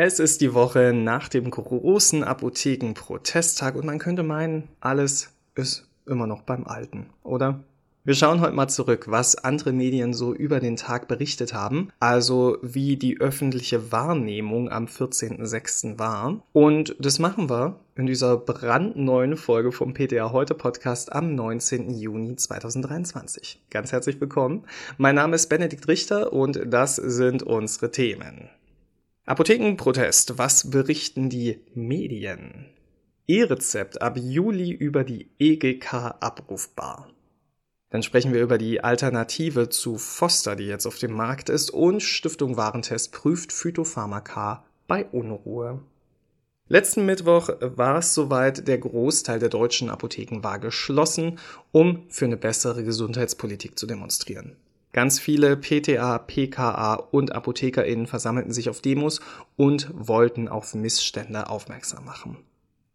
Es ist die Woche nach dem großen Apothekenprotesttag und man könnte meinen, alles ist immer noch beim Alten, oder? Wir schauen heute mal zurück, was andere Medien so über den Tag berichtet haben, also wie die öffentliche Wahrnehmung am 14.06. war. Und das machen wir in dieser brandneuen Folge vom PTA Heute Podcast am 19. Juni 2023. Ganz herzlich willkommen. Mein Name ist Benedikt Richter und das sind unsere Themen. Apothekenprotest. Was berichten die Medien? E-Rezept ab Juli über die EGK abrufbar. Dann sprechen wir über die Alternative zu Foster, die jetzt auf dem Markt ist, und Stiftung Warentest prüft Phytopharmaka bei Unruhe. Letzten Mittwoch war es soweit, der Großteil der deutschen Apotheken war geschlossen, um für eine bessere Gesundheitspolitik zu demonstrieren. Ganz viele PTA, PKA und ApothekerInnen versammelten sich auf Demos und wollten auf Missstände aufmerksam machen.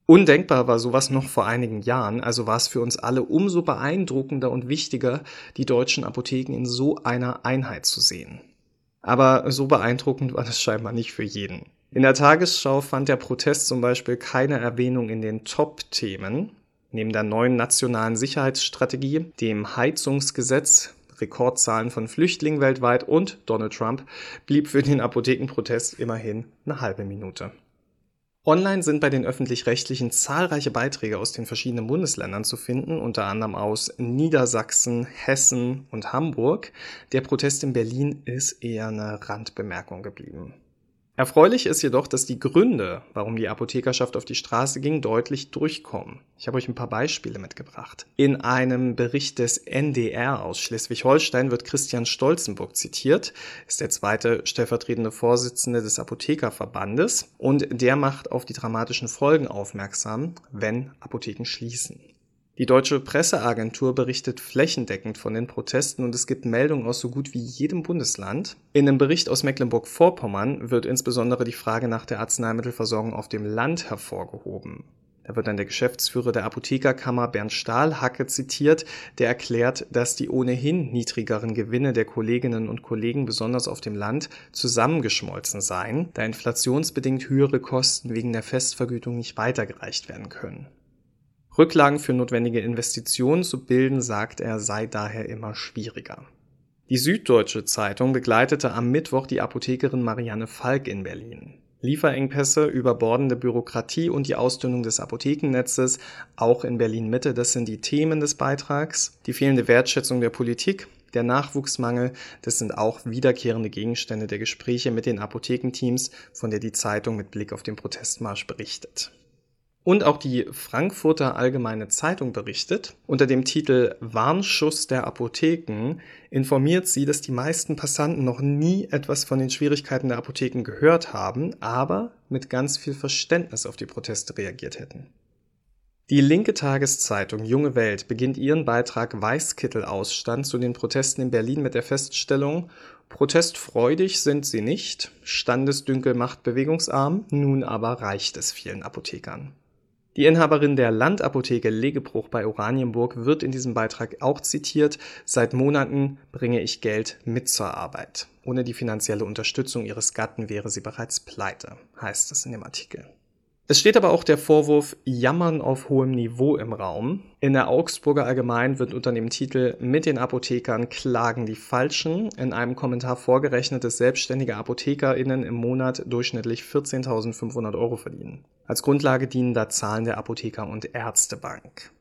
Undenkbar war sowas noch vor einigen Jahren, also war es für uns alle umso beeindruckender und wichtiger, die deutschen Apotheken in so einer Einheit zu sehen. Aber so beeindruckend war das scheinbar nicht für jeden. In der Tagesschau fand der Protest zum Beispiel keine Erwähnung in den Top-Themen. Neben der neuen nationalen Sicherheitsstrategie, dem Heizungsgesetz, Rekordzahlen von Flüchtlingen weltweit und Donald Trump blieb für den Apothekenprotest immerhin eine halbe Minute. Online sind bei den öffentlich-rechtlichen zahlreiche Beiträge aus den verschiedenen Bundesländern zu finden, unter anderem aus Niedersachsen, Hessen und Hamburg. Der Protest in Berlin ist eher eine Randbemerkung geblieben. Erfreulich ist jedoch, dass die Gründe, warum die Apothekerschaft auf die Straße ging, deutlich durchkommen. Ich habe euch ein paar Beispiele mitgebracht. In einem Bericht des NDR aus Schleswig-Holstein wird Christian Stolzenburg zitiert, ist der zweite stellvertretende Vorsitzende des Apothekerverbandes und der macht auf die dramatischen Folgen aufmerksam, wenn Apotheken schließen. Die deutsche Presseagentur berichtet flächendeckend von den Protesten und es gibt Meldungen aus so gut wie jedem Bundesland. In einem Bericht aus Mecklenburg-Vorpommern wird insbesondere die Frage nach der Arzneimittelversorgung auf dem Land hervorgehoben. Da wird dann der Geschäftsführer der Apothekerkammer Bernd Stahlhacke zitiert, der erklärt, dass die ohnehin niedrigeren Gewinne der Kolleginnen und Kollegen besonders auf dem Land zusammengeschmolzen seien, da inflationsbedingt höhere Kosten wegen der Festvergütung nicht weitergereicht werden können. Rücklagen für notwendige Investitionen zu bilden, sagt er, sei daher immer schwieriger. Die Süddeutsche Zeitung begleitete am Mittwoch die Apothekerin Marianne Falk in Berlin. Lieferengpässe, überbordende Bürokratie und die Ausdünnung des Apothekennetzes, auch in Berlin Mitte, das sind die Themen des Beitrags. Die fehlende Wertschätzung der Politik, der Nachwuchsmangel, das sind auch wiederkehrende Gegenstände der Gespräche mit den Apothekenteams, von der die Zeitung mit Blick auf den Protestmarsch berichtet. Und auch die Frankfurter Allgemeine Zeitung berichtet. Unter dem Titel Warnschuss der Apotheken informiert sie, dass die meisten Passanten noch nie etwas von den Schwierigkeiten der Apotheken gehört haben, aber mit ganz viel Verständnis auf die Proteste reagiert hätten. Die linke Tageszeitung Junge Welt beginnt ihren Beitrag Weißkittelausstand zu den Protesten in Berlin mit der Feststellung, protestfreudig sind sie nicht, Standesdünkel macht bewegungsarm, nun aber reicht es vielen Apothekern. Die Inhaberin der Landapotheke Legebruch bei Oranienburg wird in diesem Beitrag auch zitiert. Seit Monaten bringe ich Geld mit zur Arbeit. Ohne die finanzielle Unterstützung ihres Gatten wäre sie bereits pleite, heißt es in dem Artikel. Es steht aber auch der Vorwurf Jammern auf hohem Niveau im Raum. In der Augsburger Allgemein wird unter dem Titel Mit den Apothekern klagen die Falschen in einem Kommentar vorgerechnet, dass selbstständige ApothekerInnen im Monat durchschnittlich 14.500 Euro verdienen. Als Grundlage dienen da Zahlen der Apotheker- und Ärztebank.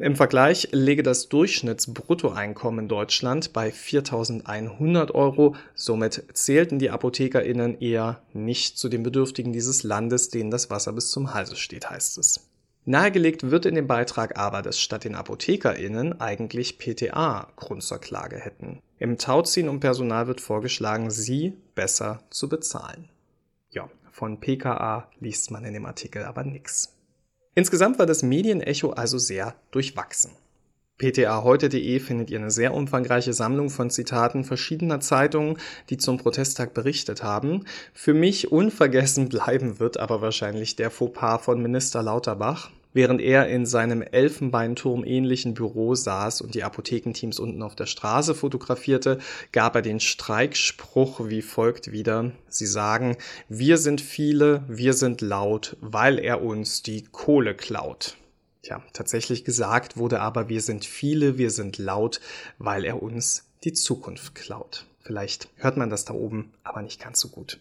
Im Vergleich lege das Durchschnittsbruttoeinkommen in Deutschland bei 4.100 Euro. Somit zählten die ApothekerInnen eher nicht zu den Bedürftigen dieses Landes, denen das Wasser bis zum Halse steht, heißt es. Nahegelegt wird in dem Beitrag aber, dass statt den ApothekerInnen eigentlich PTA Grund zur Klage hätten. Im Tauziehen um Personal wird vorgeschlagen, sie besser zu bezahlen. Ja, von PKA liest man in dem Artikel aber nichts. Insgesamt war das Medienecho also sehr durchwachsen. ptaheute.de findet ihr eine sehr umfangreiche Sammlung von Zitaten verschiedener Zeitungen, die zum Protesttag berichtet haben. Für mich unvergessen bleiben wird aber wahrscheinlich der Fauxpas von Minister Lauterbach. Während er in seinem Elfenbeinturm ähnlichen Büro saß und die Apothekenteams unten auf der Straße fotografierte, gab er den Streikspruch wie folgt wieder. Sie sagen, wir sind viele, wir sind laut, weil er uns die Kohle klaut. Tja, tatsächlich gesagt wurde aber, wir sind viele, wir sind laut, weil er uns die Zukunft klaut. Vielleicht hört man das da oben, aber nicht ganz so gut.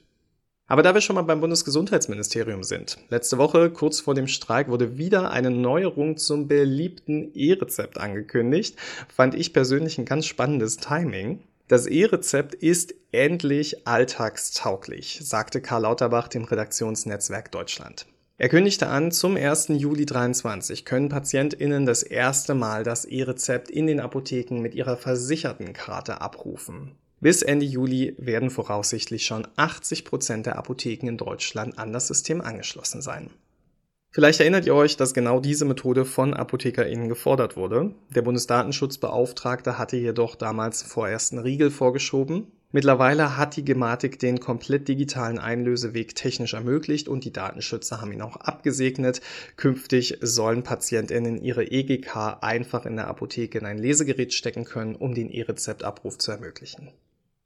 Aber da wir schon mal beim Bundesgesundheitsministerium sind, letzte Woche, kurz vor dem Streik, wurde wieder eine Neuerung zum beliebten E-Rezept angekündigt. Fand ich persönlich ein ganz spannendes Timing. Das E-Rezept ist endlich alltagstauglich, sagte Karl Lauterbach dem Redaktionsnetzwerk Deutschland. Er kündigte an, zum 1. Juli 2023 können PatientInnen das erste Mal das E-Rezept in den Apotheken mit ihrer versicherten Karte abrufen. Bis Ende Juli werden voraussichtlich schon 80 Prozent der Apotheken in Deutschland an das System angeschlossen sein. Vielleicht erinnert ihr euch, dass genau diese Methode von ApothekerInnen gefordert wurde. Der Bundesdatenschutzbeauftragte hatte jedoch damals vorerst einen Riegel vorgeschoben. Mittlerweile hat die Gematik den komplett digitalen Einlöseweg technisch ermöglicht und die Datenschützer haben ihn auch abgesegnet. Künftig sollen PatientInnen ihre EGK einfach in der Apotheke in ein Lesegerät stecken können, um den E-Rezeptabruf zu ermöglichen.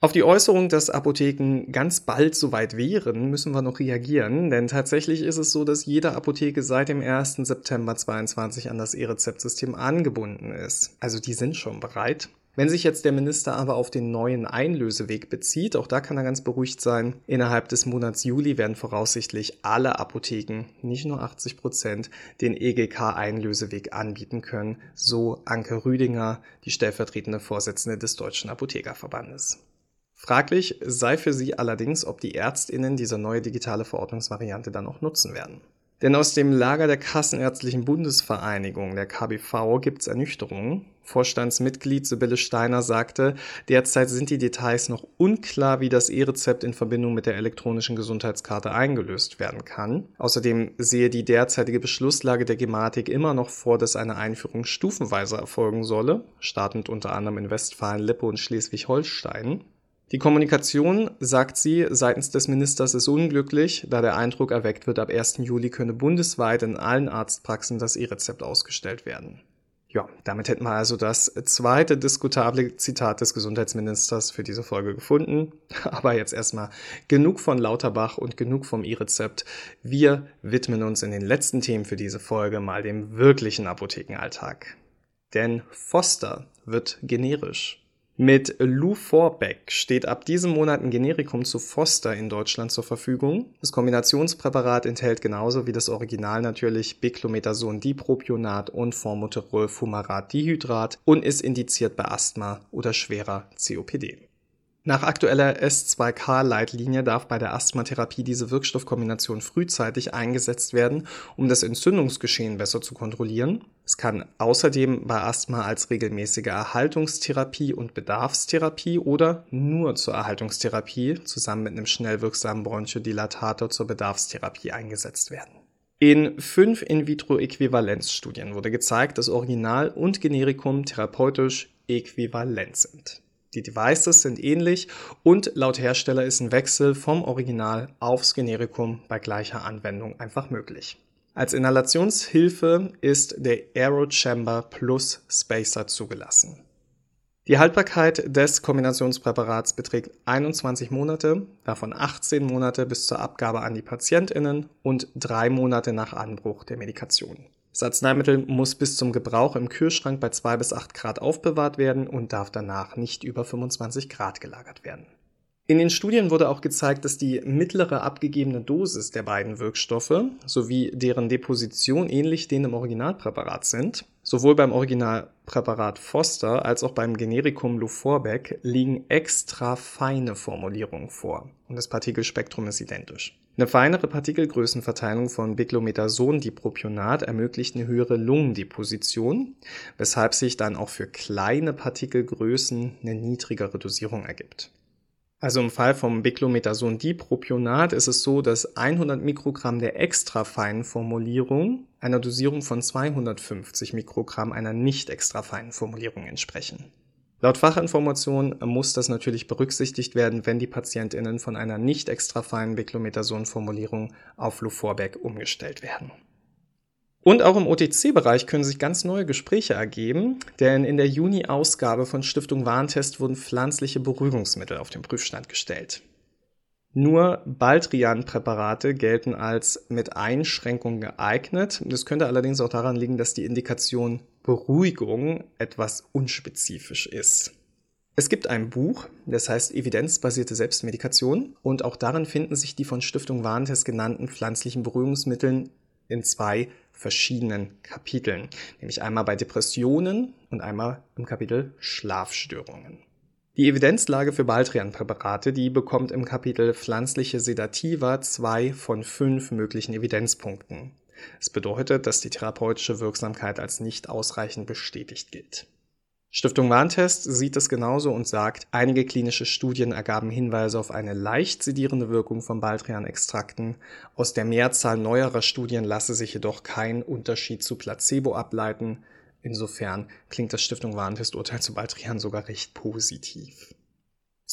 Auf die Äußerung, dass Apotheken ganz bald soweit wären, müssen wir noch reagieren, denn tatsächlich ist es so, dass jede Apotheke seit dem 1. September 2022 an das E-Rezeptsystem angebunden ist. Also die sind schon bereit. Wenn sich jetzt der Minister aber auf den neuen Einlöseweg bezieht, auch da kann er ganz beruhigt sein, innerhalb des Monats Juli werden voraussichtlich alle Apotheken, nicht nur 80 Prozent, den EGK-Einlöseweg anbieten können, so Anke Rüdinger, die stellvertretende Vorsitzende des Deutschen Apothekerverbandes. Fraglich sei für sie allerdings, ob die Ärztinnen diese neue digitale Verordnungsvariante dann auch nutzen werden. Denn aus dem Lager der Kassenärztlichen Bundesvereinigung, der KBV, gibt's Ernüchterungen. Vorstandsmitglied Sibylle Steiner sagte, derzeit sind die Details noch unklar, wie das E-Rezept in Verbindung mit der elektronischen Gesundheitskarte eingelöst werden kann. Außerdem sehe die derzeitige Beschlusslage der Gematik immer noch vor, dass eine Einführung stufenweise erfolgen solle, startend unter anderem in Westfalen, Lippe und Schleswig-Holstein. Die Kommunikation, sagt sie, seitens des Ministers ist unglücklich, da der Eindruck erweckt wird, ab 1. Juli könne bundesweit in allen Arztpraxen das E-Rezept ausgestellt werden. Ja, damit hätten wir also das zweite diskutable Zitat des Gesundheitsministers für diese Folge gefunden. Aber jetzt erstmal genug von Lauterbach und genug vom E-Rezept. Wir widmen uns in den letzten Themen für diese Folge mal dem wirklichen Apothekenalltag. Denn Foster wird generisch. Mit Luforbec steht ab diesem Monat ein Generikum zu Foster in Deutschland zur Verfügung. Das Kombinationspräparat enthält genauso wie das Original natürlich Beclomethason Dipropionat und Formoterol Fumarat Dihydrat und ist indiziert bei Asthma oder schwerer COPD. Nach aktueller S2K-Leitlinie darf bei der Asthmatherapie diese Wirkstoffkombination frühzeitig eingesetzt werden, um das Entzündungsgeschehen besser zu kontrollieren. Es kann außerdem bei Asthma als regelmäßige Erhaltungstherapie und Bedarfstherapie oder nur zur Erhaltungstherapie zusammen mit einem schnell wirksamen Bronchodilatator zur Bedarfstherapie eingesetzt werden. In fünf In-vitro-Äquivalenzstudien wurde gezeigt, dass Original und Generikum therapeutisch äquivalent sind. Die Devices sind ähnlich und laut Hersteller ist ein Wechsel vom Original aufs Generikum bei gleicher Anwendung einfach möglich. Als Inhalationshilfe ist der Aerochamber Plus Spacer zugelassen. Die Haltbarkeit des Kombinationspräparats beträgt 21 Monate, davon 18 Monate bis zur Abgabe an die Patientinnen und drei Monate nach Anbruch der Medikation. Das Arzneimittel muss bis zum Gebrauch im Kühlschrank bei 2 bis 8 Grad aufbewahrt werden und darf danach nicht über 25 Grad gelagert werden. In den Studien wurde auch gezeigt, dass die mittlere abgegebene Dosis der beiden Wirkstoffe sowie deren Deposition ähnlich denen im Originalpräparat sind. Sowohl beim Originalpräparat Foster als auch beim Generikum Luforbec liegen extra feine Formulierungen vor und das Partikelspektrum ist identisch. Eine feinere Partikelgrößenverteilung von Beclomethason-Dipropionat ermöglicht eine höhere Lungendeposition, weshalb sich dann auch für kleine Partikelgrößen eine niedrigere Dosierung ergibt. Also im Fall vom Beclomethason-Dipropionat ist es so, dass 100 Mikrogramm der extra feinen Formulierung einer Dosierung von 250 Mikrogramm einer nicht extra feinen Formulierung entsprechen. Laut Fachinformation muss das natürlich berücksichtigt werden, wenn die PatientInnen von einer nicht extra feinen Beclomethason-Formulierung auf Luforbec umgestellt werden. Und auch im OTC-Bereich können sich ganz neue Gespräche ergeben, denn in der Juni-Ausgabe von Stiftung Warentest wurden pflanzliche Beruhigungsmittel auf den Prüfstand gestellt. Nur Baldrian-Präparate gelten als mit Einschränkungen geeignet. Das könnte allerdings auch daran liegen, dass die Indikation Beruhigung etwas unspezifisch ist. Es gibt ein Buch, das heißt Evidenzbasierte Selbstmedikation und auch darin finden sich die von Stiftung Warentest genannten pflanzlichen Beruhigungsmitteln in zwei verschiedenen Kapiteln, nämlich einmal bei Depressionen und einmal im Kapitel Schlafstörungen. Die Evidenzlage für Baldrian-Präparate, die bekommt im Kapitel Pflanzliche Sedativa zwei von fünf möglichen Evidenzpunkten. Es bedeutet, dass die therapeutische Wirksamkeit als nicht ausreichend bestätigt gilt. Stiftung Warntest sieht es genauso und sagt, einige klinische Studien ergaben Hinweise auf eine leicht sedierende Wirkung von Baldrian-Extrakten. Aus der Mehrzahl neuerer Studien lasse sich jedoch kein Unterschied zu Placebo ableiten. Insofern klingt das Stiftung Warentest-Urteil zu Baldrian sogar recht positiv.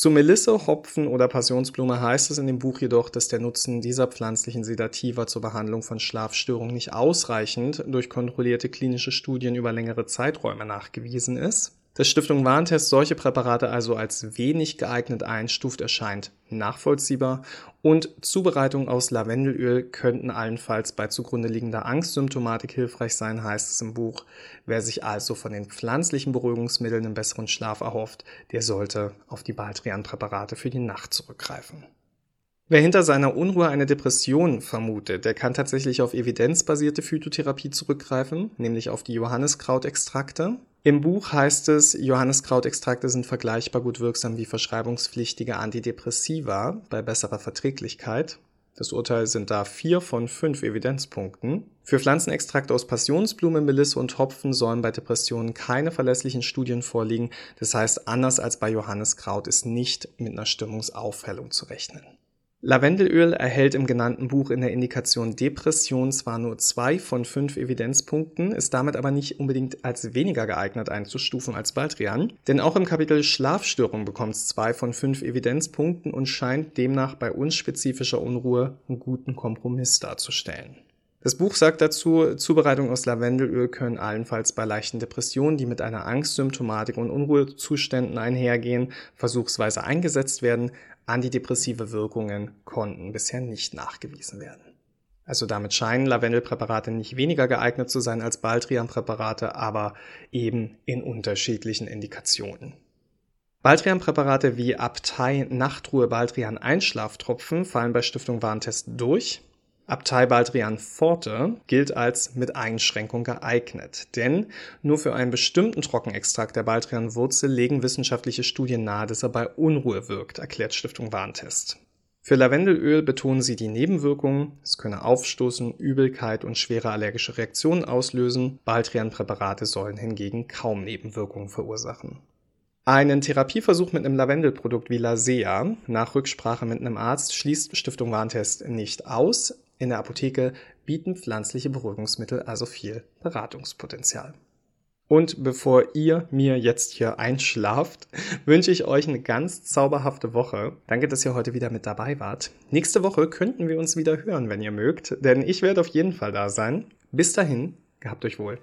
Zu Melisse, Hopfen oder Passionsblume heißt es in dem Buch jedoch, dass der Nutzen dieser pflanzlichen Sedativa zur Behandlung von Schlafstörungen nicht ausreichend durch kontrollierte klinische Studien über längere Zeiträume nachgewiesen ist. Dass Stiftung Warentest solche Präparate also als wenig geeignet einstuft, erscheint nachvollziehbar und Zubereitungen aus Lavendelöl könnten allenfalls bei zugrunde liegender Angstsymptomatik hilfreich sein, heißt es im Buch. Wer sich also von den pflanzlichen Beruhigungsmitteln einen besseren Schlaf erhofft, der sollte auf die Baldrian-Präparate für die Nacht zurückgreifen. Wer hinter seiner Unruhe eine Depression vermutet, der kann tatsächlich auf evidenzbasierte Phytotherapie zurückgreifen, nämlich auf die Johanniskrautextrakte. Im Buch heißt es, Johanniskrautextrakte sind vergleichbar gut wirksam wie verschreibungspflichtige Antidepressiva bei besserer Verträglichkeit. Das Urteil sind da vier von fünf Evidenzpunkten. Für Pflanzenextrakte aus Passionsblume, Melisse und Hopfen sollen bei Depressionen keine verlässlichen Studien vorliegen. Das heißt, anders als bei Johanniskraut ist nicht mit einer Stimmungsaufhellung zu rechnen. Lavendelöl erhält im genannten Buch in der Indikation Depression zwar nur zwei von fünf Evidenzpunkten, ist damit aber nicht unbedingt als weniger geeignet einzustufen als Baldrian, denn auch im Kapitel Schlafstörung bekommt es zwei von fünf Evidenzpunkten und scheint demnach bei unspezifischer Unruhe einen guten Kompromiss darzustellen. Das Buch sagt dazu, Zubereitung aus Lavendelöl können allenfalls bei leichten Depressionen, die mit einer Angstsymptomatik und Unruhezuständen einhergehen, versuchsweise eingesetzt werden, Antidepressive Wirkungen konnten bisher nicht nachgewiesen werden. Also damit scheinen Lavendelpräparate nicht weniger geeignet zu sein als Baldrian-Präparate, aber eben in unterschiedlichen Indikationen. Baldrian-Präparate wie Abtei, Nachtruhe, Baldrian Einschlaftropfen fallen bei Stiftung Warentest durch. Abtei Baldrian Forte gilt als mit Einschränkung geeignet, denn nur für einen bestimmten Trockenextrakt der Baldrian-Wurzel legen wissenschaftliche Studien nahe, dass er bei Unruhe wirkt, erklärt Stiftung Warntest. Für Lavendelöl betonen sie die Nebenwirkungen, es könne aufstoßen, Übelkeit und schwere allergische Reaktionen auslösen, Baldrian-Präparate sollen hingegen kaum Nebenwirkungen verursachen. Einen Therapieversuch mit einem Lavendelprodukt wie Lasea nach Rücksprache mit einem Arzt schließt Stiftung Warntest nicht aus. In der Apotheke bieten pflanzliche Beruhigungsmittel also viel Beratungspotenzial. Und bevor ihr mir jetzt hier einschlaft, wünsche ich euch eine ganz zauberhafte Woche. Danke, dass ihr heute wieder mit dabei wart. Nächste Woche könnten wir uns wieder hören, wenn ihr mögt, denn ich werde auf jeden Fall da sein. Bis dahin, gehabt euch wohl.